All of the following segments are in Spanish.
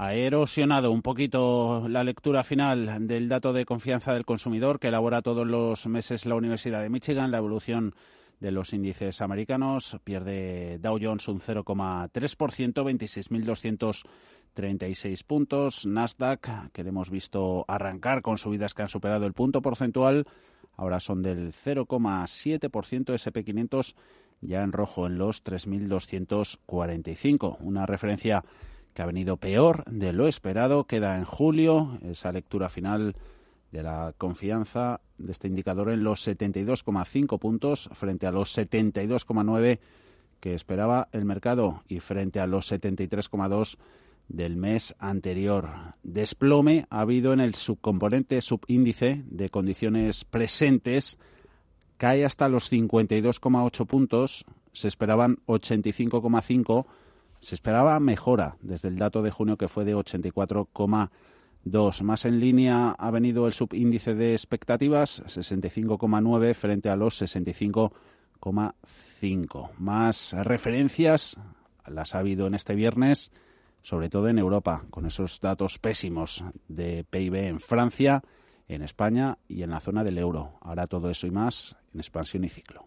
Ha erosionado un poquito la lectura final del dato de confianza del consumidor que elabora todos los meses la Universidad de Michigan, la evolución de los índices americanos. Pierde Dow Jones un 0,3%, 26.236 puntos. Nasdaq, que le hemos visto arrancar con subidas que han superado el punto porcentual, ahora son del 0,7%. SP500 ya en rojo en los 3.245. Una referencia que ha venido peor de lo esperado. Queda en julio esa lectura final de la confianza de este indicador en los 72,5 puntos frente a los 72,9 que esperaba el mercado y frente a los 73,2 del mes anterior. Desplome ha habido en el subcomponente subíndice de condiciones presentes, cae hasta los 52,8 puntos, se esperaban 85,5, se esperaba mejora desde el dato de junio que fue de 84,5 Dos, más en línea ha venido el subíndice de expectativas, 65,9 frente a los 65,5. Más referencias las ha habido en este viernes, sobre todo en Europa, con esos datos pésimos de PIB en Francia, en España y en la zona del euro. Ahora todo eso y más en expansión y ciclo.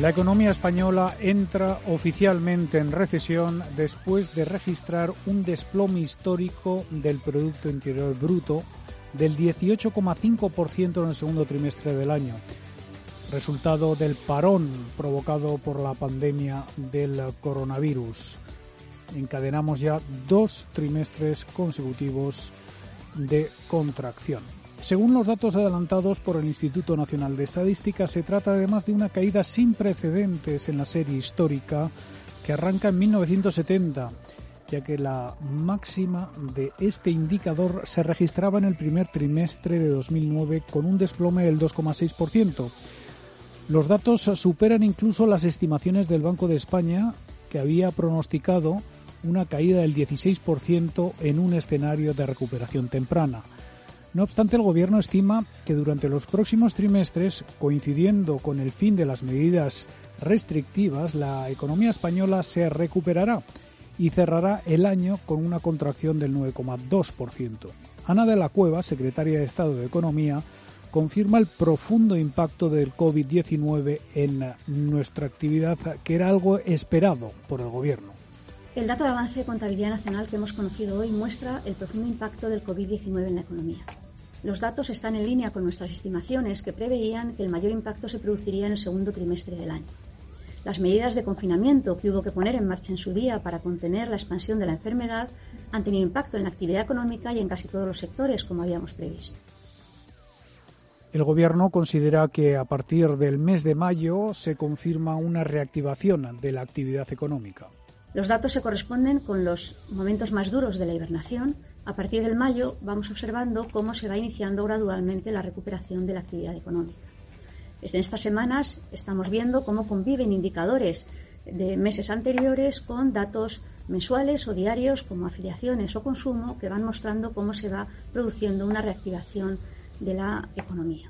La economía española entra oficialmente en recesión después de registrar un desplome histórico del Producto Interior Bruto del 18,5% en el segundo trimestre del año, resultado del parón provocado por la pandemia del coronavirus. Encadenamos ya dos trimestres consecutivos de contracción. Según los datos adelantados por el Instituto Nacional de Estadística, se trata además de una caída sin precedentes en la serie histórica que arranca en 1970, ya que la máxima de este indicador se registraba en el primer trimestre de 2009 con un desplome del 2,6%. Los datos superan incluso las estimaciones del Banco de España, que había pronosticado una caída del 16% en un escenario de recuperación temprana. No obstante, el Gobierno estima que durante los próximos trimestres, coincidiendo con el fin de las medidas restrictivas, la economía española se recuperará y cerrará el año con una contracción del 9,2%. Ana de la Cueva, secretaria de Estado de Economía, confirma el profundo impacto del COVID-19 en nuestra actividad, que era algo esperado por el Gobierno. El dato de avance de contabilidad nacional que hemos conocido hoy muestra el profundo impacto del COVID-19 en la economía. Los datos están en línea con nuestras estimaciones que preveían que el mayor impacto se produciría en el segundo trimestre del año. Las medidas de confinamiento que hubo que poner en marcha en su día para contener la expansión de la enfermedad han tenido impacto en la actividad económica y en casi todos los sectores, como habíamos previsto. El Gobierno considera que a partir del mes de mayo se confirma una reactivación de la actividad económica. Los datos se corresponden con los momentos más duros de la hibernación, a partir del mayo vamos observando cómo se va iniciando gradualmente la recuperación de la actividad económica. En estas semanas estamos viendo cómo conviven indicadores de meses anteriores con datos mensuales o diarios como afiliaciones o consumo que van mostrando cómo se va produciendo una reactivación de la economía.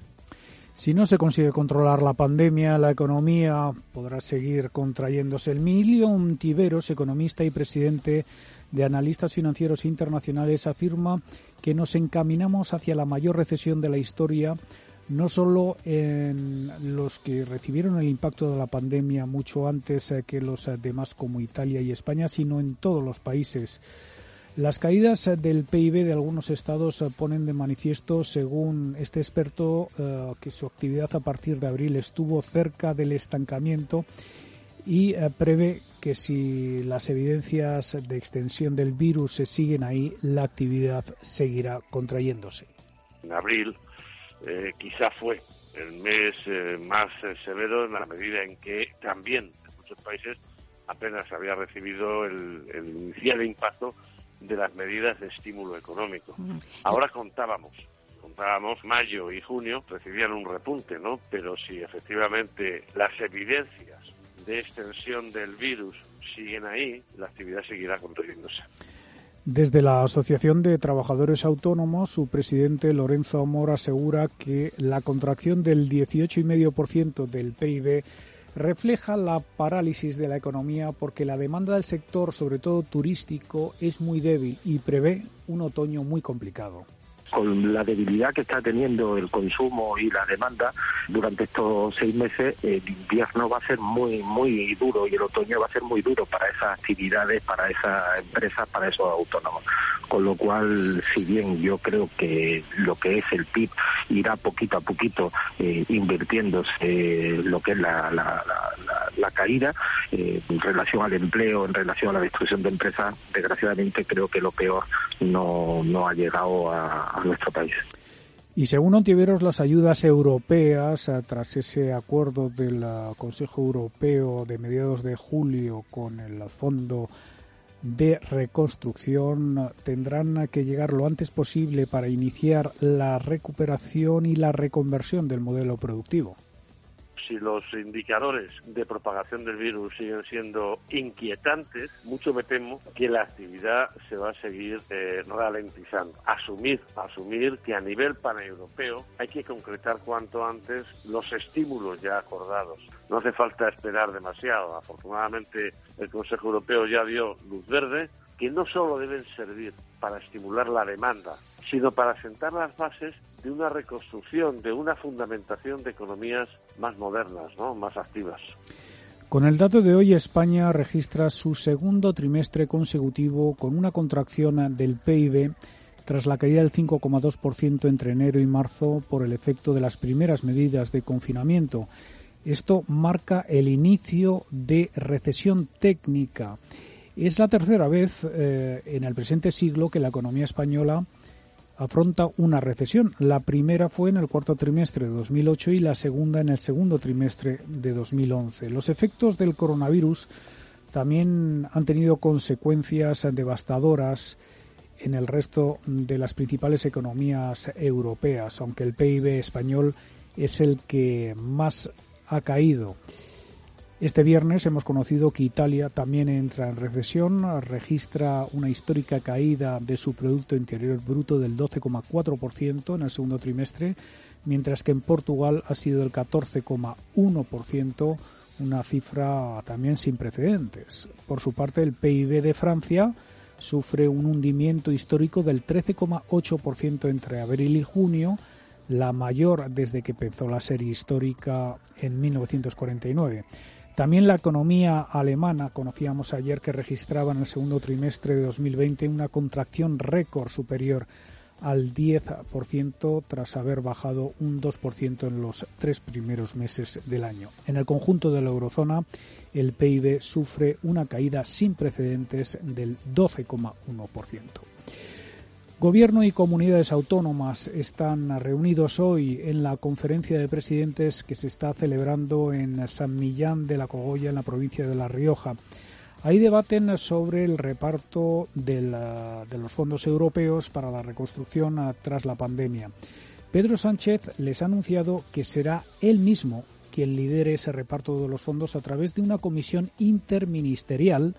Si no se consigue controlar la pandemia, la economía podrá seguir contrayéndose. El Milion Tiveros, economista y presidente de analistas financieros internacionales afirma que nos encaminamos hacia la mayor recesión de la historia, no solo en los que recibieron el impacto de la pandemia mucho antes que los demás como Italia y España, sino en todos los países. Las caídas del PIB de algunos estados ponen de manifiesto, según este experto, eh, que su actividad a partir de abril estuvo cerca del estancamiento y eh, prevé que si las evidencias de extensión del virus se siguen ahí, la actividad seguirá contrayéndose. En abril eh, quizá fue el mes más severo en la medida en que también en muchos países apenas había recibido el, el inicial impacto de las medidas de estímulo económico. Ahora contábamos, contábamos mayo y junio recibían un repunte, ¿no? Pero si efectivamente las evidencias de extensión del virus siguen ahí, la actividad seguirá contrayéndose. Desde la Asociación de Trabajadores Autónomos, su presidente Lorenzo Amor asegura que la contracción del 18,5% del PIB refleja la parálisis de la economía porque la demanda del sector, sobre todo turístico, es muy débil y prevé un otoño muy complicado con la debilidad que está teniendo el consumo y la demanda durante estos seis meses, el invierno va a ser muy, muy duro y el otoño va a ser muy duro para esas actividades, para esas empresas, para esos autónomos. Con lo cual, si bien yo creo que lo que es el PIB irá poquito a poquito eh, invirtiéndose lo que es la, la, caída eh, en relación al empleo, en relación a la destrucción de empresas, desgraciadamente creo que lo peor no, no ha llegado a, nuestro país. Y según Ontiveros, las ayudas europeas, eh, tras ese acuerdo del eh, Consejo Europeo de mediados de julio con el Fondo de Reconstrucción, tendrán que llegar lo antes posible para iniciar la recuperación y la reconversión del modelo productivo si los indicadores de propagación del virus siguen siendo inquietantes, mucho me temo que la actividad se va a seguir eh, ralentizando. Asumir, asumir que a nivel paneuropeo hay que concretar cuanto antes los estímulos ya acordados. No hace falta esperar demasiado. Afortunadamente el Consejo Europeo ya dio luz verde que no solo deben servir para estimular la demanda, sino para sentar las bases de una reconstrucción, de una fundamentación de economías más modernas, ¿no? más activas. Con el dato de hoy, España registra su segundo trimestre consecutivo con una contracción del PIB tras la caída del 5,2% entre enero y marzo por el efecto de las primeras medidas de confinamiento. Esto marca el inicio de recesión técnica. Es la tercera vez eh, en el presente siglo que la economía española afronta una recesión. La primera fue en el cuarto trimestre de 2008 y la segunda en el segundo trimestre de 2011. Los efectos del coronavirus también han tenido consecuencias devastadoras en el resto de las principales economías europeas, aunque el PIB español es el que más ha caído. Este viernes hemos conocido que Italia también entra en recesión, registra una histórica caída de su Producto Interior Bruto del 12,4% en el segundo trimestre, mientras que en Portugal ha sido el 14,1%, una cifra también sin precedentes. Por su parte, el PIB de Francia sufre un hundimiento histórico del 13,8% entre abril y junio, la mayor desde que empezó la serie histórica en 1949. También la economía alemana, conocíamos ayer que registraba en el segundo trimestre de 2020 una contracción récord superior al 10% tras haber bajado un 2% en los tres primeros meses del año. En el conjunto de la eurozona, el PIB sufre una caída sin precedentes del 12,1%. Gobierno y comunidades autónomas están reunidos hoy en la conferencia de presidentes que se está celebrando en San Millán de la Cogolla, en la provincia de La Rioja. Ahí debaten sobre el reparto de, los fondos europeos para la reconstrucción tras la pandemia. Pedro Sánchez les ha anunciado que será él mismo quien lidere ese reparto de los fondos a través de una comisión interministerial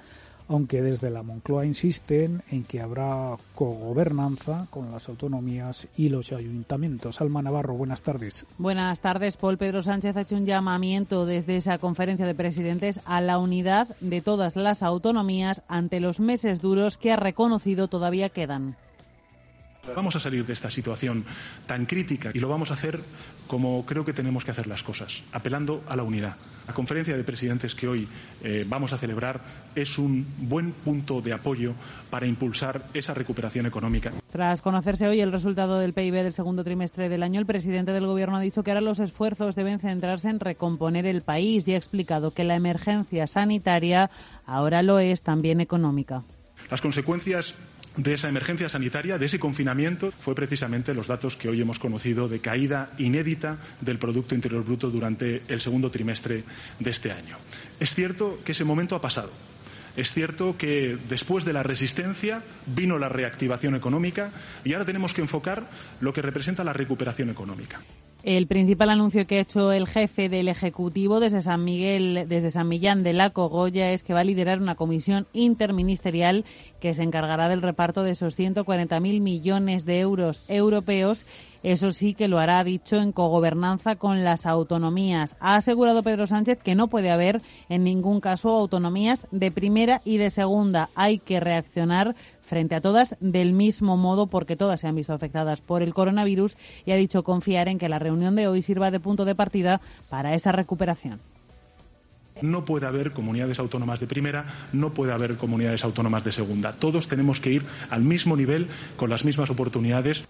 aunque desde la Moncloa insisten en que habrá cogobernanza con las autonomías y los ayuntamientos. Alma Navarro, buenas tardes. Buenas tardes. Paul Pedro Sánchez ha hecho un llamamiento desde esa conferencia de presidentes a la unidad de todas las autonomías ante los meses duros que ha reconocido todavía quedan. Vamos a salir de esta situación tan crítica y lo vamos a hacer como creo que tenemos que hacer las cosas, apelando a la unidad. La conferencia de presidentes que hoy eh, vamos a celebrar es un buen punto de apoyo para impulsar esa recuperación económica. Tras conocerse hoy el resultado del PIB del segundo trimestre del año, el presidente del Gobierno ha dicho que ahora los esfuerzos deben centrarse en recomponer el país y ha explicado que la emergencia sanitaria ahora lo es también económica. Las consecuencias de esa emergencia sanitaria, de ese confinamiento, fue precisamente los datos que hoy hemos conocido de caída inédita del Producto Interior Bruto durante el segundo trimestre de este año. Es cierto que ese momento ha pasado. Es cierto que después de la resistencia vino la reactivación económica y ahora tenemos que enfocar lo que representa la recuperación económica. El principal anuncio que ha hecho el jefe del Ejecutivo desde San Miguel, desde San Millán de la Cogolla, es que va a liderar una comisión interministerial que se encargará del reparto de esos 140.000 millones de euros europeos. Eso sí que lo hará, dicho, en cogobernanza con las autonomías. Ha asegurado Pedro Sánchez que no puede haber en ningún caso autonomías de primera y de segunda. Hay que reaccionar frente a todas del mismo modo porque todas se han visto afectadas por el coronavirus y ha dicho confiar en que la reunión de hoy sirva de punto de partida para esa recuperación. No puede haber comunidades autónomas de primera, no puede haber comunidades autónomas de segunda. Todos tenemos que ir al mismo nivel, con las mismas oportunidades.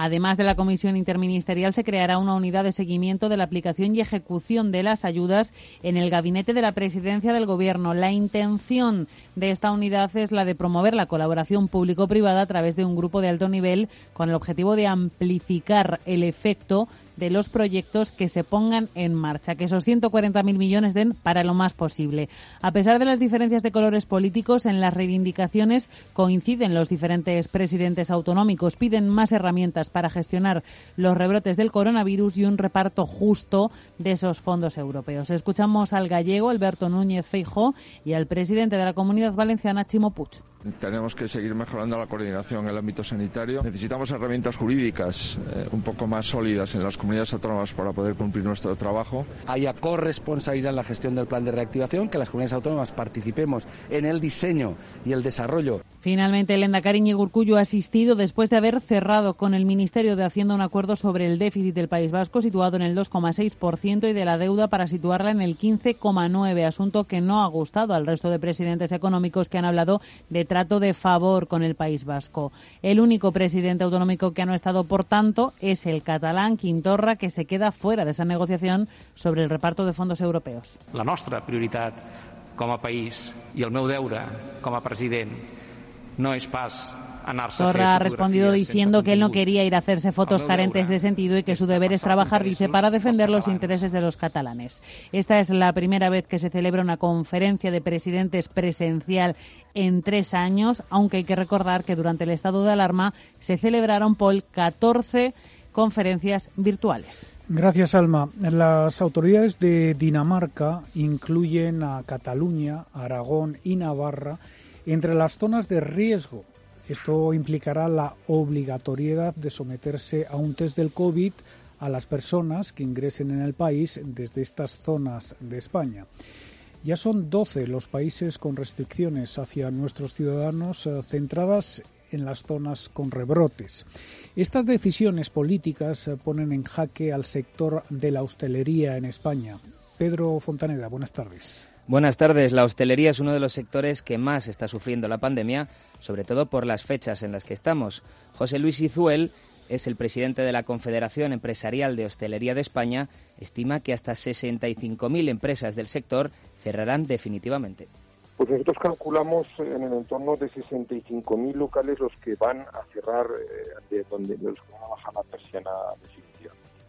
Además de la comisión interministerial, se creará una unidad de seguimiento de la aplicación y ejecución de las ayudas en el gabinete de la presidencia del Gobierno. La intención de esta unidad es la de promover la colaboración público-privada a través de un grupo de alto nivel con el objetivo de amplificar el efecto de los proyectos que se pongan en marcha, que esos 140.000 millones den para lo más posible. A pesar de las diferencias de colores políticos, en las reivindicaciones coinciden los diferentes presidentes autonómicos, piden más herramientas para gestionar los rebrotes del coronavirus y un reparto justo de esos fondos europeos. Escuchamos al gallego Alberto Núñez Feijó y al presidente de la Comunidad Valenciana, Chimo Puig. Tenemos que seguir mejorando la coordinación en el ámbito sanitario. Necesitamos herramientas jurídicas eh, un poco más sólidas en las comunidades autónomas para poder cumplir nuestro trabajo. Haya corresponsabilidad en la gestión del plan de reactivación, que las comunidades autónomas participemos en el diseño y el desarrollo. Finalmente, el Endacari Urcullo ha asistido después de haber cerrado con el Ministerio de Hacienda un acuerdo sobre el déficit del País Vasco situado en el 2,6% y de la deuda para situarla en el 15,9%, asunto que no ha gustado al resto de presidentes económicos que han hablado de trato de favor con el País Vasco. El único presidente autonómico que ha no estado, por tanto, es el catalán Quintorra, que se queda fuera de esa negociación sobre el reparto de fondos europeos. La nuestra prioridad como país y el meu deure como president no es pas Torra ha respondido diciendo que él no quería ir a hacerse fotos carentes de sentido y que su deber es trabajar, dice, para defender los intereses de los catalanes. Esta es la primera vez que se celebra una conferencia de presidentes presencial en tres años, aunque hay que recordar que durante el estado de alarma se celebraron, por 14 conferencias virtuales. Gracias, Alma. Las autoridades de Dinamarca incluyen a Cataluña, Aragón y Navarra entre las zonas de riesgo esto implicará la obligatoriedad de someterse a un test del COVID a las personas que ingresen en el país desde estas zonas de España. Ya son 12 los países con restricciones hacia nuestros ciudadanos eh, centradas en las zonas con rebrotes. Estas decisiones políticas eh, ponen en jaque al sector de la hostelería en España. Pedro Fontaneda, buenas tardes. Buenas tardes. La hostelería es uno de los sectores que más está sufriendo la pandemia, sobre todo por las fechas en las que estamos. José Luis Izuel es el presidente de la Confederación Empresarial de Hostelería de España, estima que hasta 65.000 empresas del sector cerrarán definitivamente. Pues nosotros calculamos en el entorno de 65.000 locales los que van a cerrar, eh, de donde los que van a bajar la persiana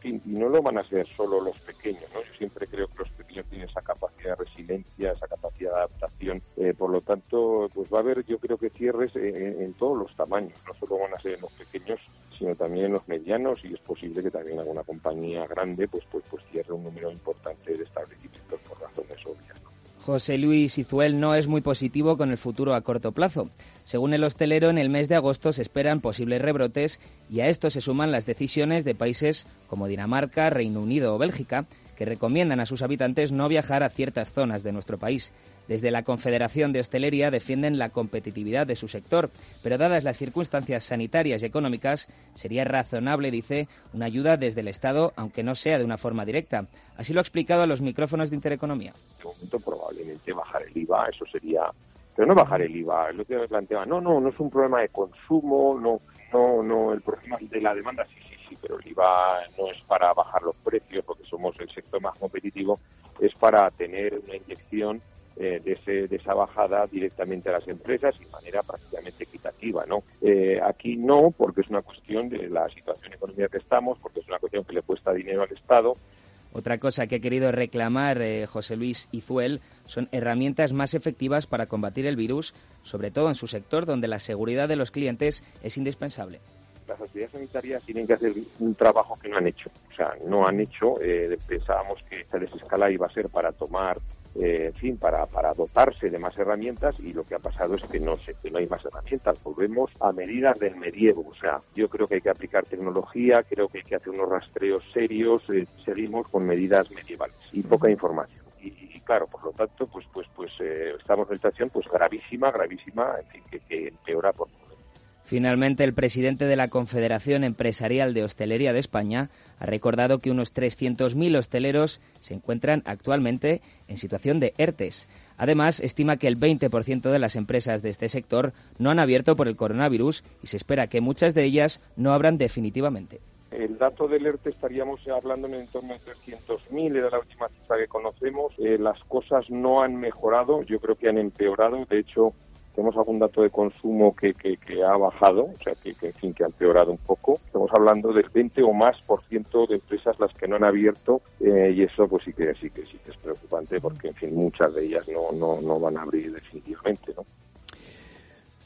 y no lo van a ser solo los pequeños, ¿no? Yo siempre creo que los pequeños tienen esa capacidad de resiliencia, esa capacidad de adaptación, eh, por lo tanto, pues va a haber, yo creo que cierres en, todos los tamaños, no solo van a ser en los pequeños, sino también en los medianos y es posible que también alguna compañía grande pues pues pues cierre un número importante de establecimientos por razones obvias. José Luis Izuel no es muy positivo con el futuro a corto plazo. Según el hostelero, en el mes de agosto se esperan posibles rebrotes y a esto se suman las decisiones de países como Dinamarca, Reino Unido o Bélgica, que recomiendan a sus habitantes no viajar a ciertas zonas de nuestro país. Desde la Confederación de Hostelería defienden la competitividad de su sector, pero dadas las circunstancias sanitarias y económicas, sería razonable, dice, una ayuda desde el Estado, aunque no sea de una forma directa. Así lo ha explicado a los micrófonos de Intereconomía. En momento probablemente bajar el IVA, eso sería pero no bajar el IVA, lo que me planteaba, no, no, no es un problema de consumo, no, no, no, el problema de la demanda sí, pero el IVA no es para bajar los precios porque somos el sector más competitivo, es para tener una inyección eh, de esa bajada directamente a las empresas y de manera prácticamente equitativa, ¿no? Eh, aquí no, porque es una cuestión de la situación económica que estamos, porque es una cuestión que le cuesta dinero al Estado, otra cosa que ha querido reclamar eh, José Luis Izuel son herramientas más efectivas para combatir el virus, sobre todo en su sector donde la seguridad de los clientes es indispensable. Las autoridades sanitarias tienen que hacer un trabajo que no han hecho. O sea, no han hecho. Eh, pensábamos que esta desescala iba a ser para tomar eh, en fin, para, para dotarse de más herramientas y lo que ha pasado es que no, sé, que no hay más herramientas. Volvemos a medidas del medievo. O sea, yo creo que hay que aplicar tecnología, creo que hay que hacer unos rastreos serios, eh, seguimos con medidas medievales y poca información. Y, claro, por lo tanto, pues pues pues eh, estamos en una situación pues gravísima, gravísima, en fin, que, que empeora por Finalmente, el presidente de la Confederación Empresarial de Hostelería de España ha recordado que unos 300.000 hosteleros se encuentran actualmente en situación de ERTES. Además, estima que el 20% de las empresas de este sector no han abierto por el coronavirus y se espera que muchas de ellas no abran definitivamente. El dato del ERTE estaríamos hablando en torno de 300.000, era la última cifra que conocemos. Eh, las cosas no han mejorado, yo creo que han empeorado. De hecho, tenemos algún dato de consumo que, ha bajado, o sea, que, en fin, que ha empeorado un poco. Estamos hablando del 20 o más por ciento de empresas las que no han abierto eh, y eso pues sí que sí que sí que es preocupante porque, en fin, muchas de ellas no, no, no van a abrir definitivamente, ¿no?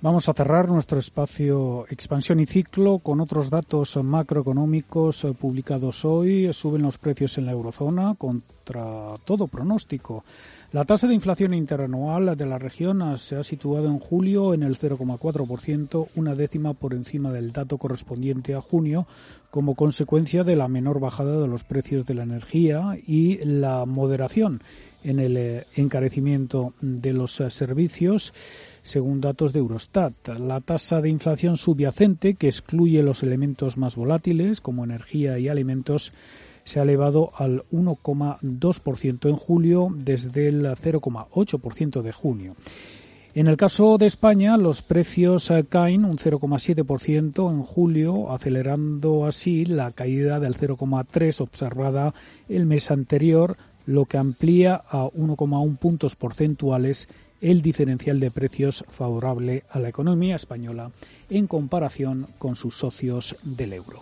Vamos a cerrar nuestro espacio expansión y ciclo con otros datos macroeconómicos eh, publicados hoy. Suben los precios en la eurozona contra todo pronóstico. La tasa de inflación interanual de la región se ha situado en julio en el 0,4%, una décima por encima del dato correspondiente a junio, como consecuencia de la menor bajada de los precios de la energía y la moderación en el eh, encarecimiento de los eh, servicios según datos de Eurostat. La tasa de inflación subyacente, que excluye los elementos más volátiles como energía y alimentos, se ha elevado al 1,2% en julio desde el 0,8% de junio. En el caso de España, los precios caen un 0,7% en julio, acelerando así la caída del 0,3% observada el mes anterior, lo que amplía a 1,1 puntos porcentuales el diferencial de precios favorable a la economía española en comparación con sus socios del euro.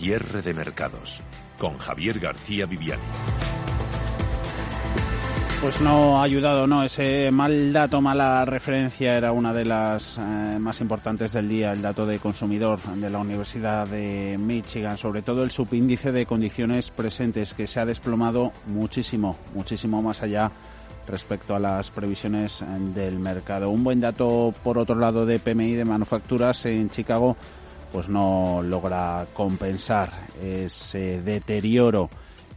Cierre de mercados. Con Javier García Viviani. Pues no ha ayudado, no. Ese mal dato, mala referencia era una de las eh, más importantes del día, el dato de consumidor de la Universidad de Michigan, sobre todo el subíndice de condiciones presentes que se ha desplomado muchísimo, muchísimo más allá respecto a las previsiones del mercado. Un buen dato, por otro lado, de PMI de manufacturas en Chicago, pues no logra compensar ese deterioro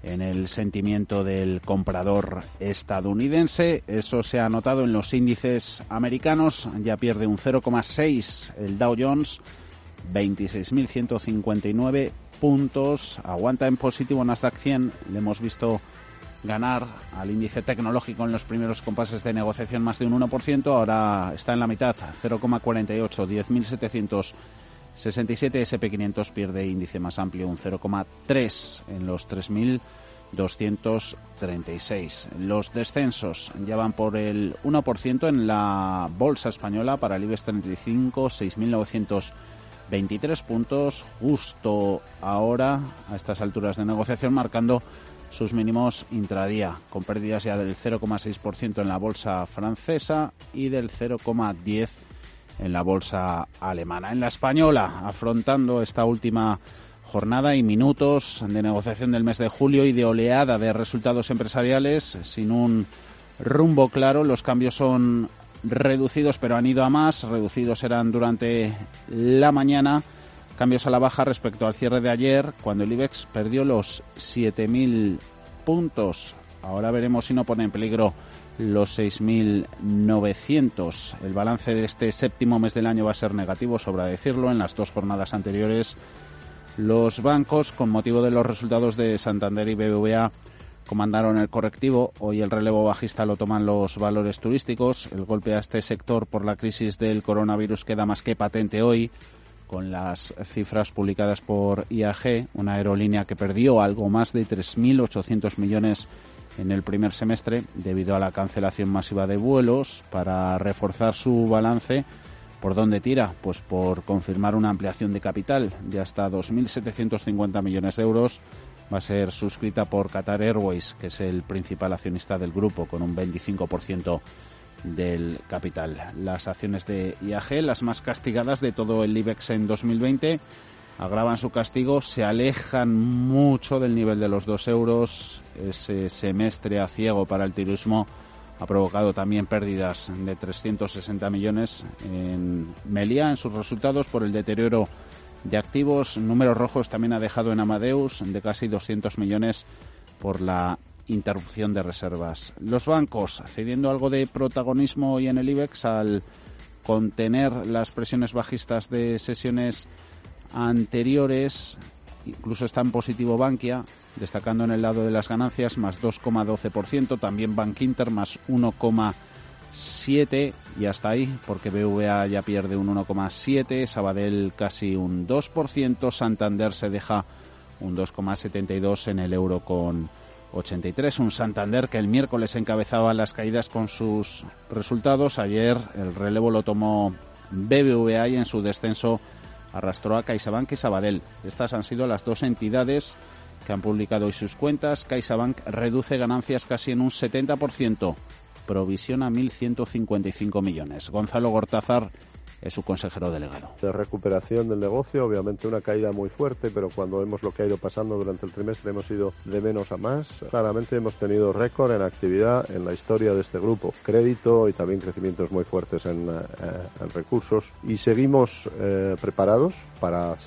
en el sentimiento del comprador estadounidense. Eso se ha notado en los índices americanos. Ya pierde un 0,6 el Dow Jones, 26.159 puntos. Aguanta en positivo Nasdaq 100. Le hemos visto ganar al índice tecnológico en los primeros compases de negociación más de un 1%. Ahora está en la mitad, 0,48, 10.700 67 SP500 pierde índice más amplio un 0,3 en los 3.000 236. Los descensos ya van por el 1% en la bolsa española para el IBEX 35, 6.923 puntos, justo ahora, a estas alturas de negociación, marcando sus mínimos intradía, con pérdidas ya del 0,6% en la bolsa francesa y del 0,10% en la bolsa alemana. En la española, afrontando esta última jornada y minutos de negociación del mes de julio y de oleada de resultados empresariales sin un rumbo claro. Los cambios son reducidos, pero han ido a más. Reducidos eran durante la mañana. Cambios a la baja respecto al cierre de ayer, cuando el IBEX perdió los 7.000 puntos. Ahora veremos si no pone en peligro los 6.900. El balance de este séptimo mes del año va a ser negativo, sobra decirlo. En las dos jornadas anteriores los bancos, con motivo de los resultados de Santander y BBVA, comandaron el correctivo. Hoy el relevo bajista lo toman los valores turísticos. El golpe a este sector por la crisis del coronavirus queda más que patente hoy con las cifras publicadas por IAG, una aerolínea que perdió algo más de 3.800 millones en el primer semestre debido a la cancelación masiva de vuelos para reforzar su balance ¿Por dónde tira? Pues por confirmar una ampliación de capital de hasta 2.750 millones de euros. Va a ser suscrita por Qatar Airways, que es el principal accionista del grupo, con un 25% del capital. Las acciones de IAG, las más castigadas de todo el IBEX en 2020, agravan su castigo, se alejan mucho del nivel de los 2 euros. Ese semestre a ciego para el turismo ha provocado también pérdidas de 360 millones en Melia en sus resultados por el deterioro de activos. Números rojos también ha dejado en Amadeus de casi 200 millones por la interrupción de reservas. Los bancos cediendo algo de protagonismo hoy en el IBEX al contener las presiones bajistas de sesiones anteriores. Incluso está en positivo Bankia, destacando en el lado de las ganancias más 2,12%, también Bank Inter más 1,7% y hasta ahí, porque BVA ya pierde un 1,7%, Sabadell casi un 2%, Santander se deja un 2,72% en el euro con 83, un Santander que el miércoles encabezaba las caídas con sus resultados, ayer el relevo lo tomó BBVA y en su descenso arrastró a CaixaBank y Sabadell. Estas han sido las dos entidades que han publicado hoy sus cuentas, CaixaBank reduce ganancias casi en un 70%, provisiona 1.155 millones. Gonzalo Gortázar es su consejero delegado. De recuperación del negocio, obviamente una caída muy fuerte, pero cuando vemos lo que ha ido pasando durante el trimestre hemos ido de menos a más. Claramente hemos tenido récord en actividad en la historia de este grupo. Crédito y también crecimientos muy fuertes en, eh, recursos. Y seguimos eh, preparados para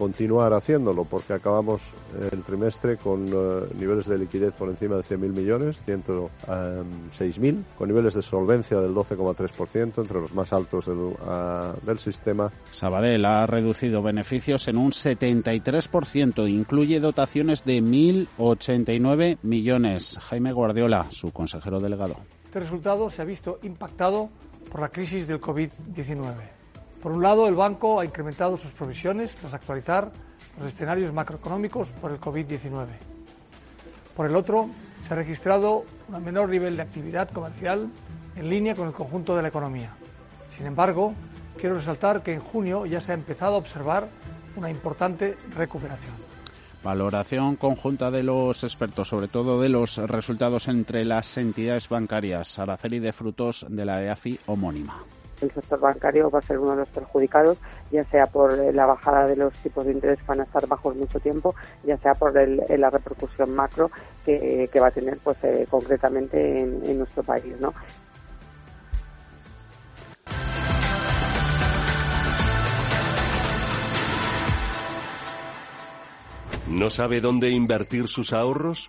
continuar haciéndolo porque acabamos el trimestre con eh, niveles de liquidez por encima de 100.000 millones, 106.000, con niveles de solvencia del 12,3%, entre los más altos del, ah, del sistema. Sabadell ha reducido beneficios en un 73%, incluye dotaciones de 1.089 millones. Jaime Guardiola, su consejero delegado. Este resultado se ha visto impactado por la crisis del COVID-19 por un lado, el banco ha incrementado sus provisiones tras actualizar los escenarios macroeconómicos por el COVID-19. Por el otro, se ha registrado un menor nivel de actividad comercial en línea con el conjunto de la economía. Sin embargo, quiero resaltar que en junio ya se ha empezado a observar una importante recuperación. Valoración conjunta de los expertos, sobre todo de los resultados entre las entidades bancarias. Araceli de Frutos de la EAFI homónima el sector bancario va a ser uno de los perjudicados, ya sea por eh, la bajada de los tipos de interés que van a estar bajos mucho tiempo, ya sea por la repercusión macro que, va a tener pues eh, concretamente en, en nuestro país, ¿no? ¿No sabe dónde invertir sus ahorros?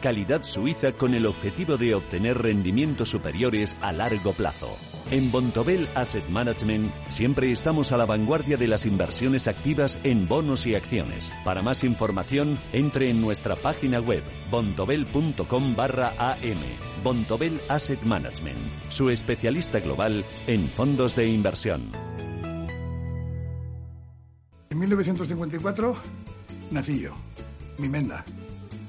Calidad suiza con el objetivo de obtener rendimientos superiores a largo plazo. En Bontobel Asset Management siempre estamos a la vanguardia de las inversiones activas en bonos y acciones. Para más información, entre en nuestra página web bontobel.com barra am. Bontobel Asset Management, su especialista global en fondos de inversión. En 1954 nací yo, mi menda,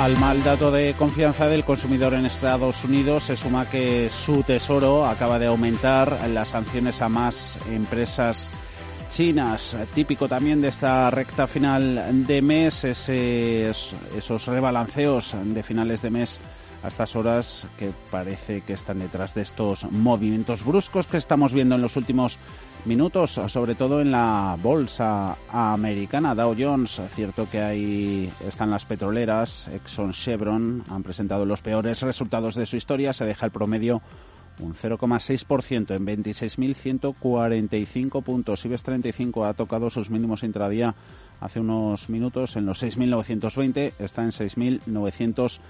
Al mal dato de confianza del consumidor en Estados Unidos se suma que su tesoro acaba de aumentar las sanciones a más empresas chinas. Típico también de esta recta final de mes, esos rebalanceos de finales de mes a estas horas que parece que están detrás de estos movimientos bruscos que estamos viendo en los últimos minutos, sobre todo en la bolsa americana Dow Jones. Cierto que ahí están las petroleras, Exxon, Chevron, han presentado los peores resultados de su historia. Se deja el promedio un 0,6% en 26.145 puntos. IBEX 35 ha tocado sus mínimos intradía hace unos minutos en los 6.920, está en 6.900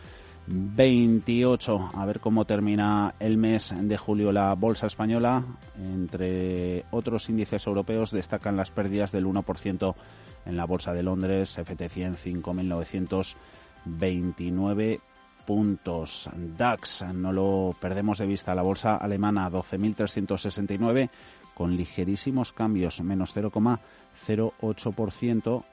28. A ver cómo termina el mes de julio la bolsa española. Entre otros índices europeos destacan las pérdidas del 1% en la bolsa de Londres, FT100 5.929 puntos. DAX, no lo perdemos de vista, la bolsa alemana 12.369 con ligerísimos cambios, menos 0,08%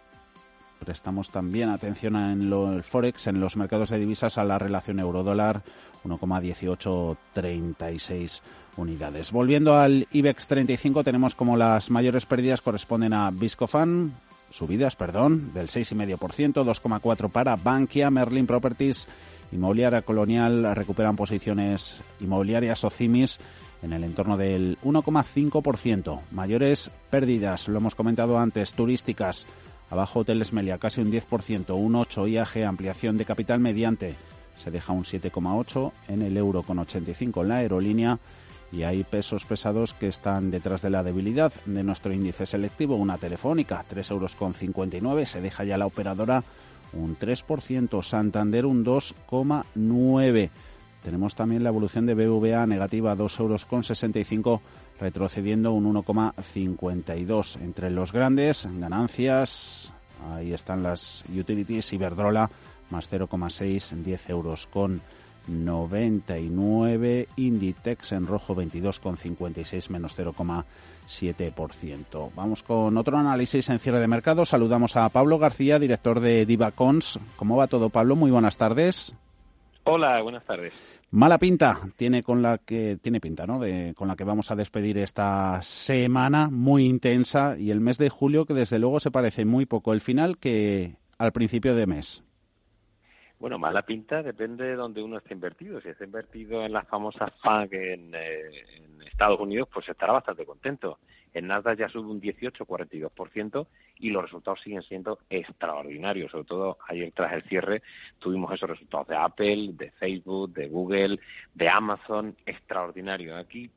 Prestamos también atención en el Forex, en los mercados de divisas, a la relación euro-dólar, 1,1836 unidades. Volviendo al IBEX 35, tenemos como las mayores pérdidas corresponden a Viscofan, subidas, perdón, del 6,5%, 2,4% para Bankia, Merlin Properties, Inmobiliaria Colonial recuperan posiciones inmobiliarias o CIMIS en el entorno del 1,5%. Mayores pérdidas, lo hemos comentado antes, turísticas, Abajo Hoteles Melia, casi un 10%, un 8 IAG, ampliación de capital mediante, se deja un 7,8 en el euro con 85 en la aerolínea y hay pesos pesados que están detrás de la debilidad de nuestro índice selectivo, una telefónica, 3 euros con 59, se deja ya la operadora un 3%, Santander un 2,9. Tenemos también la evolución de BVA negativa, 2 euros con 65 retrocediendo un 1,52. Entre los grandes, ganancias, ahí están las utilities, Iberdrola más 0,6, 10 euros con 99, Inditex en rojo 22,56 menos 0,7%. Vamos con otro análisis en cierre de mercado. Saludamos a Pablo García, director de Divacons. ¿Cómo va todo, Pablo? Muy buenas tardes. Hola, buenas tardes. Mala pinta tiene con la que tiene pinta, ¿no? De, con la que vamos a despedir esta semana muy intensa y el mes de julio que desde luego se parece muy poco el final que al principio de mes. Bueno, mala pinta depende de donde uno esté invertido. Si está invertido en las famosas FANG en, eh, en Estados Unidos, pues estará bastante contento. En Nasdaq ya sube un 18-42% y los resultados siguen siendo extraordinarios. Sobre todo ayer tras el cierre tuvimos esos resultados de Apple, de Facebook, de Google, de Amazon, extraordinario. Aquí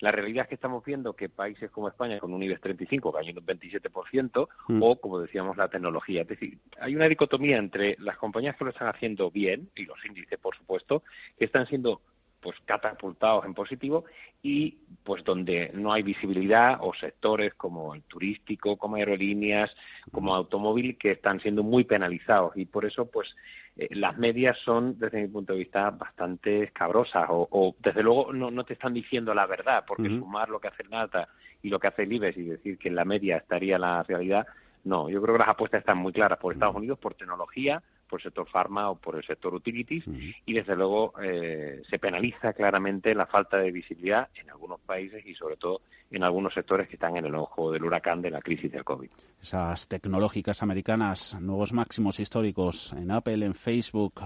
la realidad es que estamos viendo que países como España, con un IBEX 35 cayendo un 27%, mm. o como decíamos, la tecnología. Es decir, hay una dicotomía entre las compañías que lo están haciendo bien, y los índices, por supuesto, que están siendo pues catapultados en positivo y pues donde no hay visibilidad o sectores como el turístico, como aerolíneas, como automóvil que están siendo muy penalizados. Y por eso pues eh, las medias son desde mi punto de vista bastante escabrosas o, desde luego no, no, te están diciendo la verdad porque sumar lo que hace NATA y lo que hace el IBEX y decir que en la media estaría la realidad no, yo creo que las apuestas están muy claras por Estados Unidos, por tecnología, por el sector farma o por el sector utilities y desde luego eh, se penaliza claramente la falta de visibilidad en algunos países y sobre todo en algunos sectores que están en el ojo del huracán de la crisis del COVID. Esas tecnológicas americanas, nuevos máximos históricos en Apple, en Facebook,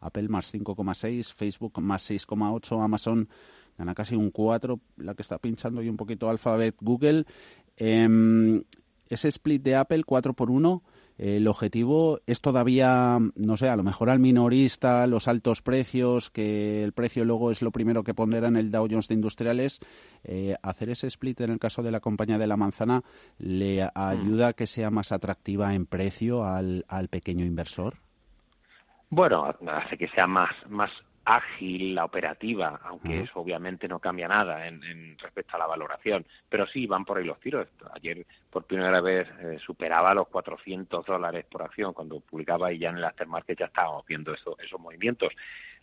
Apple más 5,6, Facebook más 6,8, Amazon gana casi un 4, la que está pinchando y un poquito Alphabet, Google. Eh, ese split de Apple 4 por 1 el objetivo es todavía, no sé, a lo mejor al minorista, los altos precios, que el precio luego es lo primero que pondera en el Dow Jones de Industriales. Eh, hacer ese split en el caso de la compañía de la manzana le ayuda a que sea más atractiva en precio al, al pequeño inversor. Bueno, hace que sea más, más ágil la operativa, aunque eso obviamente no cambia nada en, respecto a la valoración, pero sí van por ahí los tiros. Ayer por primera vez eh, superaba los 400 dólares por acción cuando publicaba y ya en el aftermarket ya estábamos viendo eso, esos movimientos.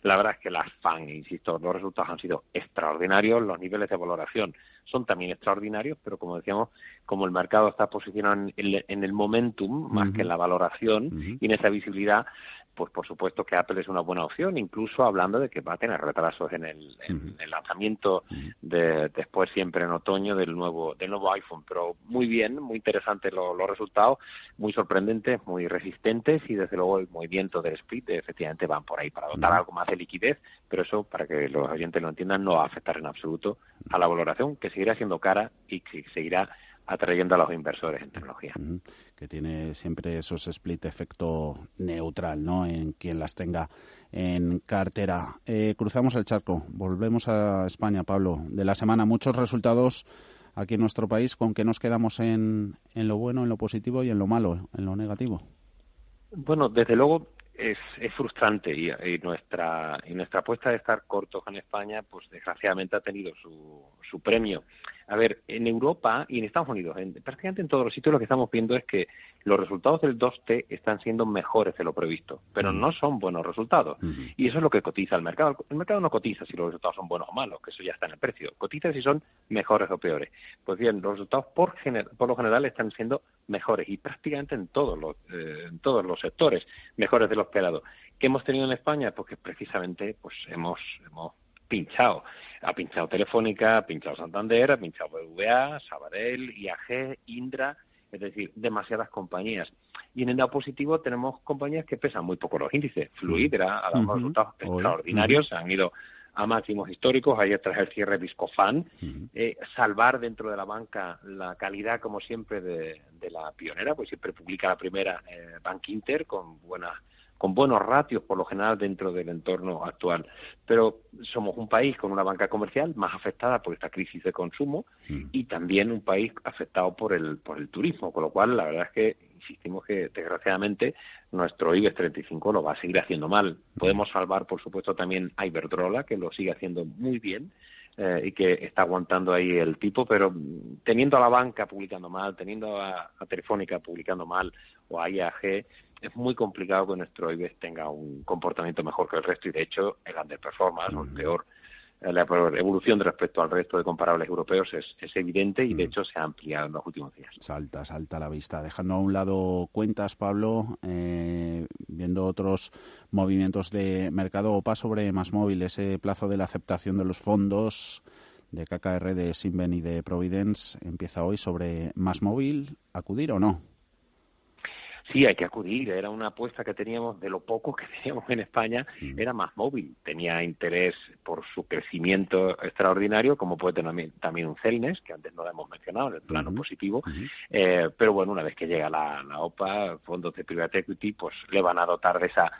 La verdad es que las FAN, insisto, los resultados han sido extraordinarios, los niveles de valoración son también extraordinarios, pero como decíamos, como el mercado está posicionado en el, momentum más que en la valoración y en esa visibilidad, pues por supuesto que Apple es una buena opción, incluso hablando de que va a tener retrasos en el, lanzamiento de, después siempre en otoño del nuevo del nuevo iPhone, pero muy bien, muy interesantes los resultados, muy sorprendentes, muy resistentes y desde luego el movimiento del split efectivamente van por ahí para dotar algo más de liquidez, pero eso para que los oyentes lo entiendan no va a afectar en absoluto a la valoración que seguirá siendo cara y que seguirá atrayendo a los inversores en tecnología. Que tiene siempre esos split efecto neutral, ¿no? En quien las tenga en cartera. Eh, cruzamos el charco, volvemos a España, Pablo. De la semana, muchos resultados aquí en nuestro país. ¿Con qué nos quedamos en, en lo bueno, en lo positivo y en lo malo, en lo negativo? Bueno, desde luego es, es frustrante y, nuestra y nuestra apuesta de estar cortos en España, pues desgraciadamente ha tenido su, su premio. A ver, en Europa y en Estados Unidos, en, prácticamente en todos los sitios lo que estamos viendo es que los resultados del 2T están siendo mejores de lo previsto, pero no son buenos resultados. Y eso es lo que cotiza el mercado. El mercado no cotiza si los resultados son buenos o malos, que eso ya está en el precio. Cotiza si son mejores o peores. Pues bien, los resultados por, por lo general están siendo mejores y prácticamente en todos los, eh, en todos los sectores mejores de lo esperado. ¿Qué hemos tenido en España? Porque pues precisamente pues hemos, hemos pinchado. Ha pinchado Telefónica, ha pinchado Santander, ha pinchado BVA, Sabadell, IAG, Indra, es decir, demasiadas compañías. Y en el lado positivo tenemos compañías que pesan muy poco los índices. Fluidra ha dado resultados extraordinarios, se han ido a máximos históricos, ayer tras el cierre Viscofan, eh, salvar dentro de la banca la calidad, como siempre, de, la pionera, pues siempre publica la primera eh, Bank Inter con buenas con buenos ratios por lo general dentro del entorno actual. Pero somos un país con una banca comercial más afectada por esta crisis de consumo mm. y también un país afectado por el, por el turismo, con lo cual la verdad es que insistimos que desgraciadamente nuestro IBEX 35 lo va a seguir haciendo mal. Podemos salvar, por supuesto, también a Iberdrola, que lo sigue haciendo muy bien, eh, y que está aguantando ahí el tipo, pero teniendo a la banca publicando mal, teniendo a, a Telefónica publicando mal o a IAG, es muy complicado que nuestro IBEX tenga un comportamiento mejor que el resto y de hecho el underperformance o el peor la evolución respecto al resto de comparables europeos es, evidente y de hecho se ha ampliado en los últimos días. Salta, salta la vista. Dejando a un lado cuentas, Pablo, eh, viendo otros movimientos de mercado, OPA sobre más móvil, ese plazo de la aceptación de los fondos de KKR, de Sinven y de Providence empieza hoy sobre más móvil, acudir o no sí hay que acudir. Era una apuesta que teníamos de lo poco que teníamos en España, mm. era más móvil. Tenía interés por su crecimiento extraordinario, como puede tener también un Celnes, que antes no lo hemos mencionado en el plano positivo. Eh, pero bueno, una vez que llega la, la OPA, fondos de private equity, pues le van a dotar de esa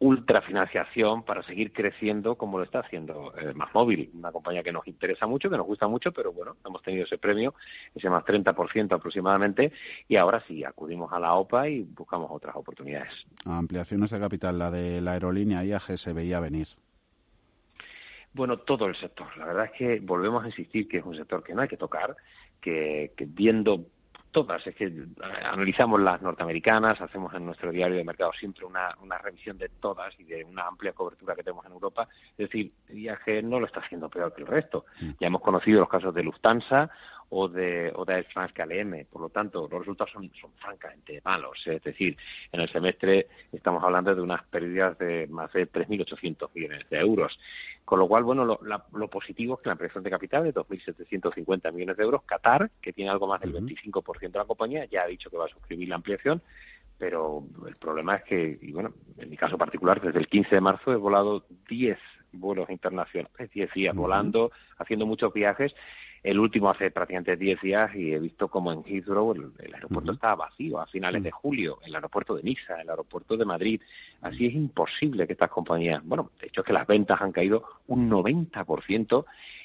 ultrafinanciación para seguir creciendo como lo está haciendo eh, Más Móvil, una compañía que nos interesa mucho, que nos gusta mucho, pero bueno, hemos tenido ese premio, ese más 30% aproximadamente, y ahora sí, acudimos a la OPA y buscamos otras oportunidades. Ampliaciones de capital, la de la aerolínea IAG se veía venir. Bueno, todo el sector. La verdad es que volvemos a insistir que es un sector que no hay que tocar, que, que viendo todas, es que eh, analizamos las norteamericanas, hacemos en nuestro diario de mercado siempre una, una revisión de todas y de una amplia cobertura que tenemos en Europa. Es decir, viaje no lo está haciendo peor que el resto. Mm. Ya hemos conocido los casos de Lufthansa o de, o de Air France KLM. Por lo tanto, los resultados son, son francamente malos. Es decir, en el semestre estamos hablando de unas pérdidas de más de 3.800 millones de euros. Con lo cual, bueno, lo, la- lo positivo es que la ampliación de capital de 2.750 millones de euros, Qatar, que tiene algo más del 25% de la compañía, ya ha dicho que va a suscribir la ampliación, pero el problema es que, y bueno, en mi caso particular, desde el 15 de marzo he volado 10 vuelos internacionales, 10 días volando, haciendo muchos viajes. El último hace prácticamente 10 días y he visto como en Heathrow el, el aeropuerto estaba vacío a finales de julio, el aeropuerto de Niza, el aeropuerto de Madrid. Así es imposible que estas compañías, bueno, de hecho es que las ventas han caído un 90%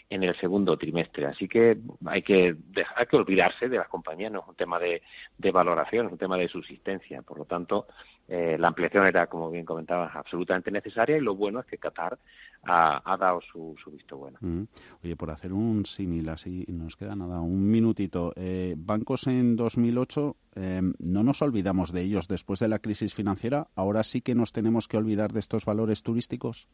en el segundo trimestre. Así que hay que dejar que olvidarse de las compañías, no es un tema de, de valoración, es un tema de subsistencia. Por lo tanto, eh, la ampliación era, como bien comentabas, absolutamente necesaria y lo bueno es que Qatar ha, ha dado su, su visto bueno. Mm. Oye, por hacer un símil así, nos queda nada, un minutito. Eh, bancos en 2008, eh, no nos olvidamos de ellos después de la crisis financiera. Ahora sí que nos tenemos que olvidar de estos valores turísticos.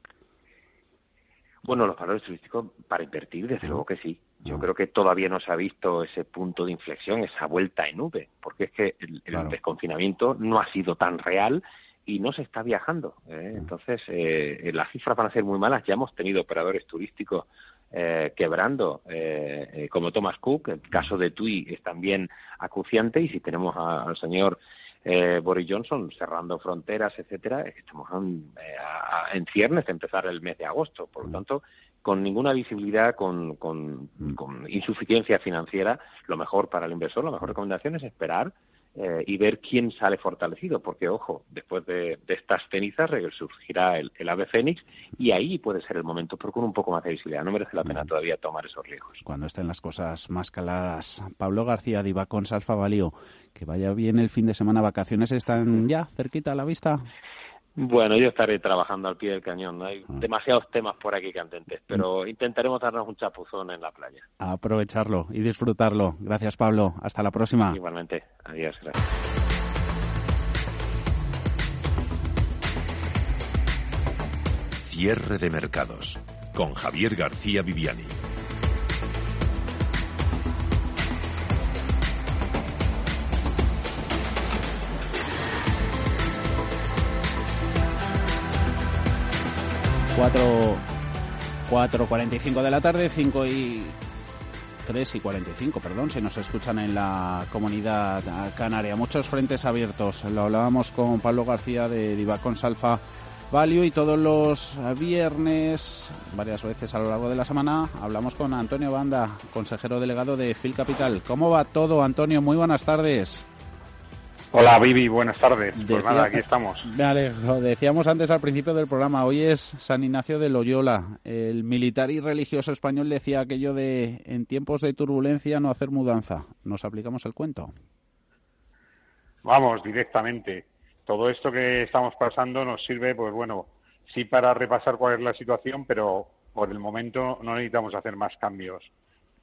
Bueno, los valores turísticos para invertir, desde luego que sí. Yo creo que todavía no se ha visto ese punto de inflexión, esa vuelta en nube, porque es que el, el desconfinamiento no ha sido tan real y no se está viajando. ¿eh? Entonces, eh, las cifras van a ser muy malas. Ya hemos tenido operadores turísticos eh, quebrando, eh, eh, como Thomas Cook. El caso de TUI es también acuciante y si tenemos a- al señor eh, Boris Johnson cerrando fronteras, etcétera, estamos en, eh, a- a- en ciernes de empezar el mes de agosto. Por lo tanto, con ninguna visibilidad, con, con, con insuficiencia financiera, lo mejor para el inversor, la mejor recomendación es esperar eh, y ver quién sale fortalecido, porque ojo, después de, de estas cenizas resurgirá el, el ave fénix y ahí puede ser el momento, pero con un poco más de visibilidad. No merece la pena todavía tomar esos riesgos. Cuando estén las cosas más claras. Pablo García, de con Salfa Valío. Que vaya bien el fin de semana. ¿Vacaciones están ya cerquita a la vista? Bueno, yo estaré trabajando al pie del cañón. ¿no? Hay demasiados temas por aquí candentes, pero intentaremos darnos un chapuzón en la playa. A aprovecharlo y disfrutarlo. Gracias, Pablo. Hasta la próxima. Igualmente. Adiós. Gracias. Cierre de mercados con Javier García Viviani. Cuatro, 4.45 de la tarde, 5 y 3 y 45, perdón, si nos escuchan en la comunidad canaria. Muchos frentes abiertos. Lo hablábamos con Pablo García de Divacon Salfa Value y todos los viernes, varias veces a lo largo de la semana, hablamos con Antonio Banda, consejero delegado de Phil Capital. ¿Cómo va todo, Antonio? Muy buenas tardes. Hola, Vivi, buenas tardes. Pues Decía- nada, aquí estamos. Me alegro. Decíamos antes al principio del programa, hoy es San Ignacio de Loyola. El militar y religioso español decía aquello de en tiempos de turbulencia no hacer mudanza. ¿Nos aplicamos el cuento? Vamos, directamente. Todo esto que estamos pasando nos sirve, pues bueno, sí para repasar cuál es la situación, pero por el momento no necesitamos hacer más cambios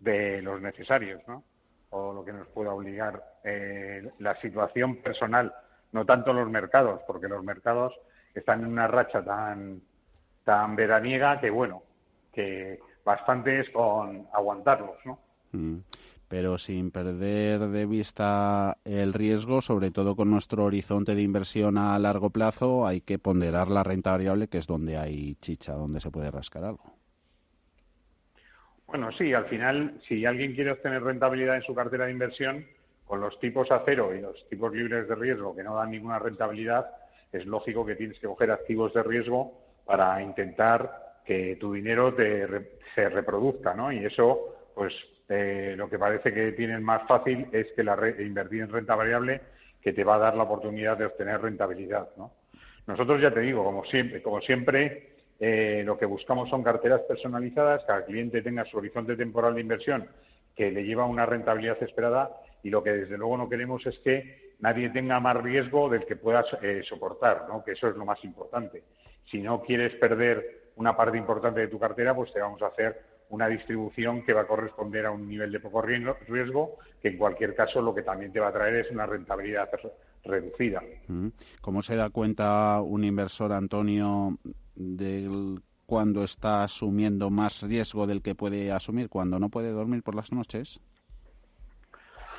de los necesarios, ¿no? O lo que nos pueda obligar eh, la situación personal, no tanto los mercados, porque los mercados están en una racha tan, tan veraniega que, bueno, que bastante es con aguantarlos, ¿no? Mm. Pero sin perder de vista el riesgo, sobre todo con nuestro horizonte de inversión a largo plazo, hay que ponderar la renta variable, que es donde hay chicha, donde se puede rascar algo. Bueno, sí, al final, si alguien quiere obtener rentabilidad en su cartera de inversión, con los tipos a cero y los tipos libres de riesgo que no dan ninguna rentabilidad, es lógico que tienes que coger activos de riesgo para intentar que tu dinero te se reproduzca, ¿no? Y eso, pues, eh, lo que parece que tienes más fácil es que la re- invertir en renta variable que te va a dar la oportunidad de obtener rentabilidad, ¿no? Nosotros ya te digo, como siempre, como siempre eh, lo que buscamos son carteras personalizadas, el cliente tenga su horizonte temporal de inversión que le lleva una rentabilidad esperada y lo que desde luego no queremos es que nadie tenga más riesgo del que pueda eh, soportar, ¿no? que eso es lo más importante. Si no quieres perder una parte importante de tu cartera, pues te vamos a hacer una distribución que va a corresponder a un nivel de poco riesgo, que en cualquier caso lo que también te va a traer es una rentabilidad reducida. ¿Cómo se da cuenta un inversor, Antonio, de cuando está asumiendo más riesgo del que puede asumir, cuando no puede dormir por las noches?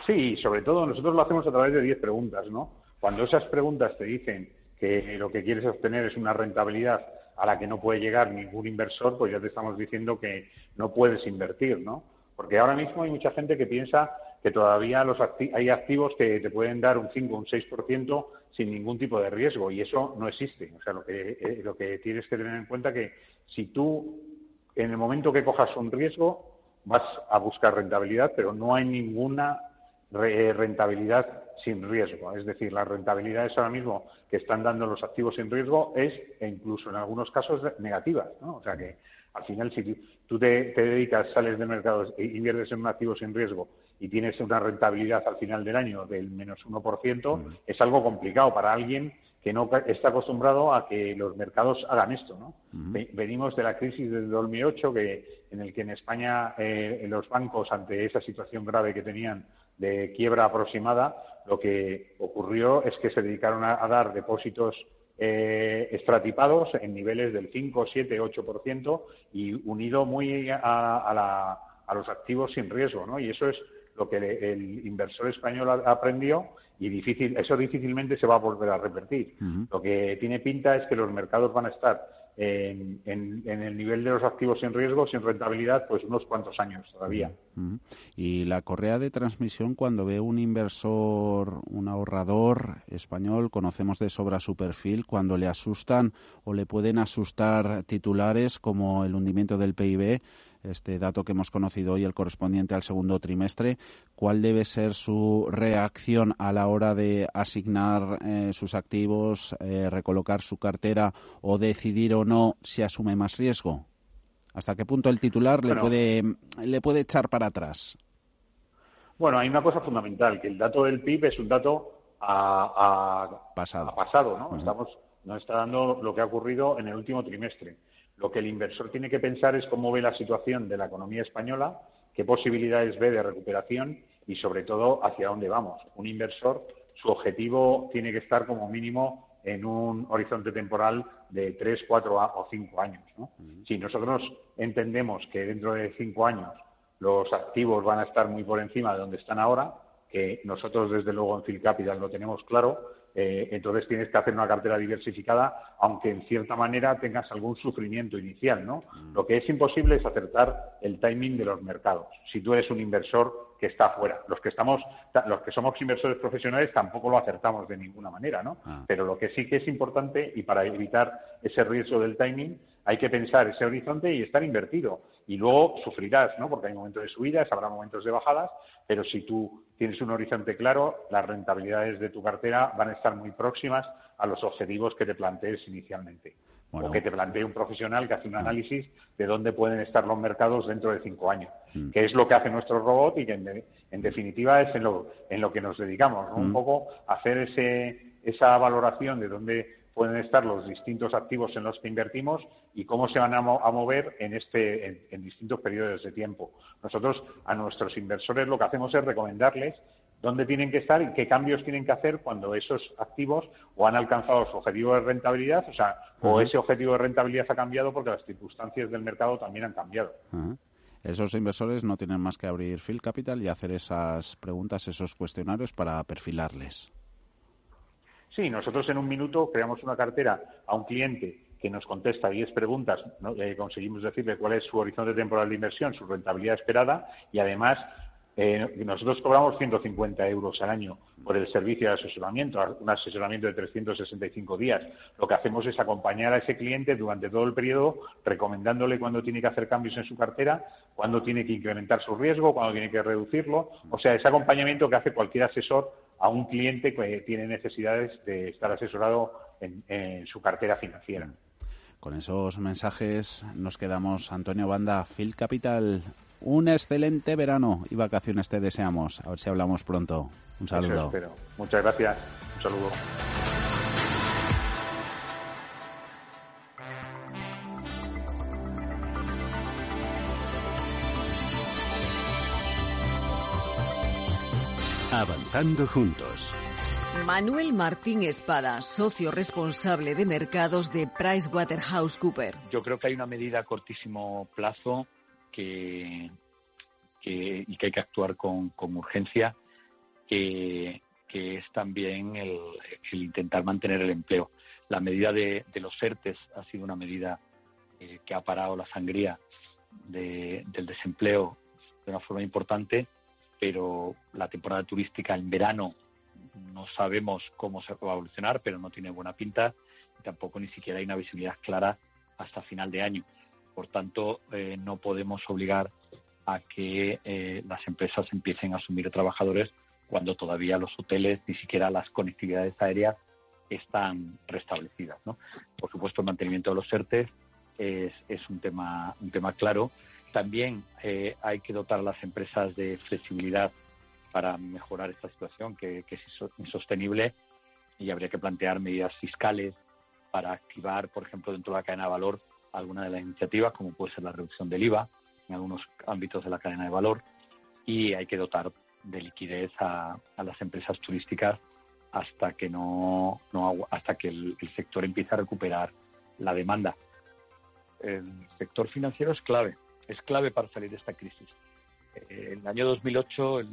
Sí, sobre todo nosotros lo hacemos a través de 10 preguntas, ¿no? Cuando esas preguntas te dicen que lo que quieres obtener es una rentabilidad a la que no puede llegar ningún inversor, pues ya te estamos diciendo que no puedes invertir, ¿no? Porque ahora mismo hay mucha gente que piensa que todavía los hay activos que te pueden dar un 5 o un 6% sin ningún tipo de riesgo y eso no existe. O sea, lo que, eh, lo que tienes que tener en cuenta que si tú en el momento que cojas un riesgo vas a buscar rentabilidad, pero no hay ninguna eh, rentabilidad sin riesgo. Es decir, las rentabilidades ahora mismo que están dando los activos sin riesgo es, e incluso en algunos casos, negativas. ¿no? O sea que al final, si tú te, dedicas, sales de mercado e inviertes en un activo sin riesgo y tienes una rentabilidad al final del año del menos 1%, es algo complicado para alguien que no está acostumbrado a que los mercados hagan esto. ¿no? Venimos de la crisis del 2008, que, en el que en España eh, los bancos, ante esa situación grave que tenían de quiebra aproximada, lo que ocurrió es que se dedicaron a, dar depósitos eh, estratipados en niveles del 5, 7, 8% y unido muy a, los activos sin riesgo, ¿no? Y eso es lo que el inversor español aprendió y difícil, eso difícilmente se va a volver a repetir. Lo que tiene pinta es que los mercados van a estar en, el nivel de los activos sin riesgo, sin rentabilidad, pues unos cuantos años todavía. Y la correa de transmisión, cuando ve un inversor, un ahorrador español, conocemos de sobra su perfil, cuando le asustan o le pueden asustar titulares como el hundimiento del PIB, este dato que hemos conocido hoy, el correspondiente al segundo trimestre, ¿cuál debe ser su reacción a la hora de asignar eh, sus activos, eh, recolocar su cartera o decidir o no si asume más riesgo? ¿Hasta qué punto el titular le, puede, le puede echar para atrás? Bueno, hay una cosa fundamental, que el dato del PIB es un dato a, pasado. pasado, ¿no? Estamos, nos está dando lo que ha ocurrido en el último trimestre. Lo que el inversor tiene que pensar es cómo ve la situación de la economía española, qué posibilidades ve de recuperación y, sobre todo, hacia dónde vamos. Un inversor, su objetivo tiene que estar como mínimo en un horizonte temporal de tres, cuatro o cinco años. Si nosotros entendemos que dentro de cinco años los activos van a estar muy por encima de donde están ahora, que nosotros desde luego en Phil Capital lo tenemos claro, eh, entonces tienes que hacer una cartera diversificada, aunque en cierta manera tengas algún sufrimiento inicial, ¿no? Mm. Lo que es imposible es acertar el timing de los mercados. Si tú eres un inversor que está afuera, los que estamos, los que somos inversores profesionales tampoco lo acertamos de ninguna manera, ¿no? Ah. Pero lo que sí que es importante y para evitar ese riesgo del timing hay que pensar ese horizonte y estar invertido. Y luego sufrirás, ¿no? Porque hay momentos de subidas, habrá momentos de bajadas, pero si tú tienes un horizonte claro, las rentabilidades de tu cartera van a estar muy próximas a los objetivos que te plantees inicialmente. O que te plantee un profesional que hace un análisis de dónde pueden estar los mercados dentro de cinco años, mm. que es lo que hace nuestro robot y que en, definitiva es en lo, en lo que nos dedicamos, un mm. poco hacer ese, esa valoración de dónde pueden estar los distintos activos en los que invertimos y cómo se van a, mover en, este, en, distintos periodos de tiempo. Nosotros a nuestros inversores lo que hacemos es recomendarles dónde tienen que estar y qué cambios tienen que hacer cuando esos activos o han alcanzado su objetivo de rentabilidad, o sea, o ese objetivo de rentabilidad ha cambiado porque las circunstancias del mercado también han cambiado. Esos inversores no tienen más que abrir Field Capital y hacer esas preguntas, esos cuestionarios para perfilarles. Sí, nosotros en un minuto creamos una cartera a un cliente que nos contesta 10 preguntas, conseguimos decirle cuál es su horizonte temporal de inversión, su rentabilidad esperada y además eh, nosotros cobramos 150 euros al año por el servicio de asesoramiento, un asesoramiento de 365 días. Lo que hacemos es acompañar a ese cliente durante todo el periodo, recomendándole cuándo tiene que hacer cambios en su cartera, cuándo tiene que incrementar su riesgo, cuándo tiene que reducirlo. O sea, ese acompañamiento que hace cualquier asesor a un cliente que tiene necesidades de estar asesorado en, su cartera financiera. Con esos mensajes nos quedamos. Antonio Banda, Phil Capital. Un excelente verano y vacaciones te deseamos. A ver si hablamos pronto. Un saludo. Muchas gracias. Un saludo. Avanzando juntos. Manuel Martín Espada, socio responsable de mercados de PricewaterhouseCoopers. Yo creo que hay una medida a cortísimo plazo que, y que hay que actuar con, urgencia, que, es también el, intentar mantener el empleo. La medida de, los ERTES ha sido una medida eh, que ha parado la sangría del desempleo de una forma importante, pero la temporada turística en verano no sabemos cómo se va a evolucionar, pero no tiene buena pinta y tampoco ni siquiera hay una visibilidad clara hasta final de año. Por tanto, eh, no podemos obligar a que eh, las empresas empiecen a asumir trabajadores cuando todavía los hoteles, ni siquiera las conectividades aéreas están restablecidas. Por supuesto, el mantenimiento de los ERTES es, un, tema, un tema claro. También eh, hay que dotar a las empresas de flexibilidad para mejorar esta situación que, es insostenible y habría que plantear medidas fiscales para activar, por ejemplo, dentro de la cadena de valor alguna de las iniciativas, como puede ser la reducción del IVA en algunos ámbitos de la cadena de valor, y hay que dotar de liquidez a, las empresas turísticas hasta que no, hasta que el, sector empiece a recuperar la demanda. El sector financiero es clave, es clave para salir de esta crisis. En el año 2008 el,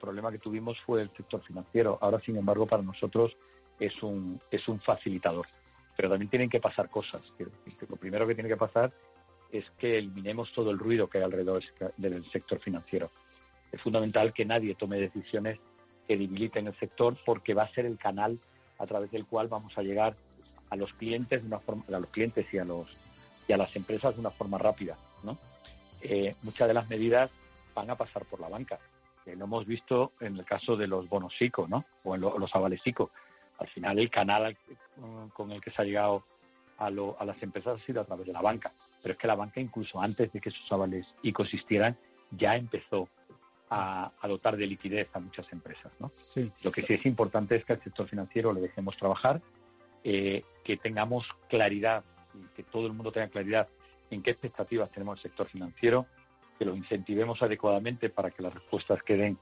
problema que tuvimos fue el sector financiero. Ahora, sin embargo, para nosotros es un, es un facilitador. Pero también tienen que pasar cosas. Lo primero que tiene que pasar es que eliminemos todo el ruido que hay alrededor del sector financiero. Es fundamental que nadie tome decisiones que debiliten el sector porque va a ser el canal a través del cual vamos a llegar a los clientes de una forma, a los clientes y a los y a las empresas de una forma rápida, ¿no? Eh, muchas de las medidas van a pasar por la banca lo hemos visto en el caso de los bonos ICO, ¿no? O en los avales ICO. Al final el canal con el que se ha llegado a, las empresas ha sido a través de la banca. Pero es que la banca, incluso antes de que esos avales ICO existieran, ya empezó a, dotar de liquidez a muchas empresas. ¿no? Lo que sí es importante es que al sector financiero le dejemos trabajar, eh, que tengamos claridad y que todo el mundo tenga claridad en qué expectativas tenemos el sector financiero, que lo incentivemos adecuadamente para que las respuestas que den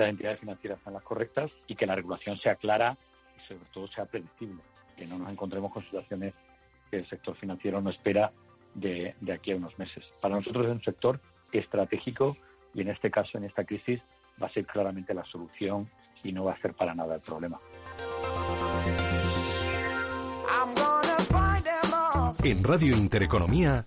las entidades financieras sean las correctas y que la regulación sea clara y sobre todo sea predictible, que no nos encontremos con situaciones que el sector financiero no espera de, aquí a unos meses. Para nosotros es un sector estratégico y en este caso, en esta crisis, va a ser claramente la solución y no va a ser para nada el problema. En Radio Intereconomía,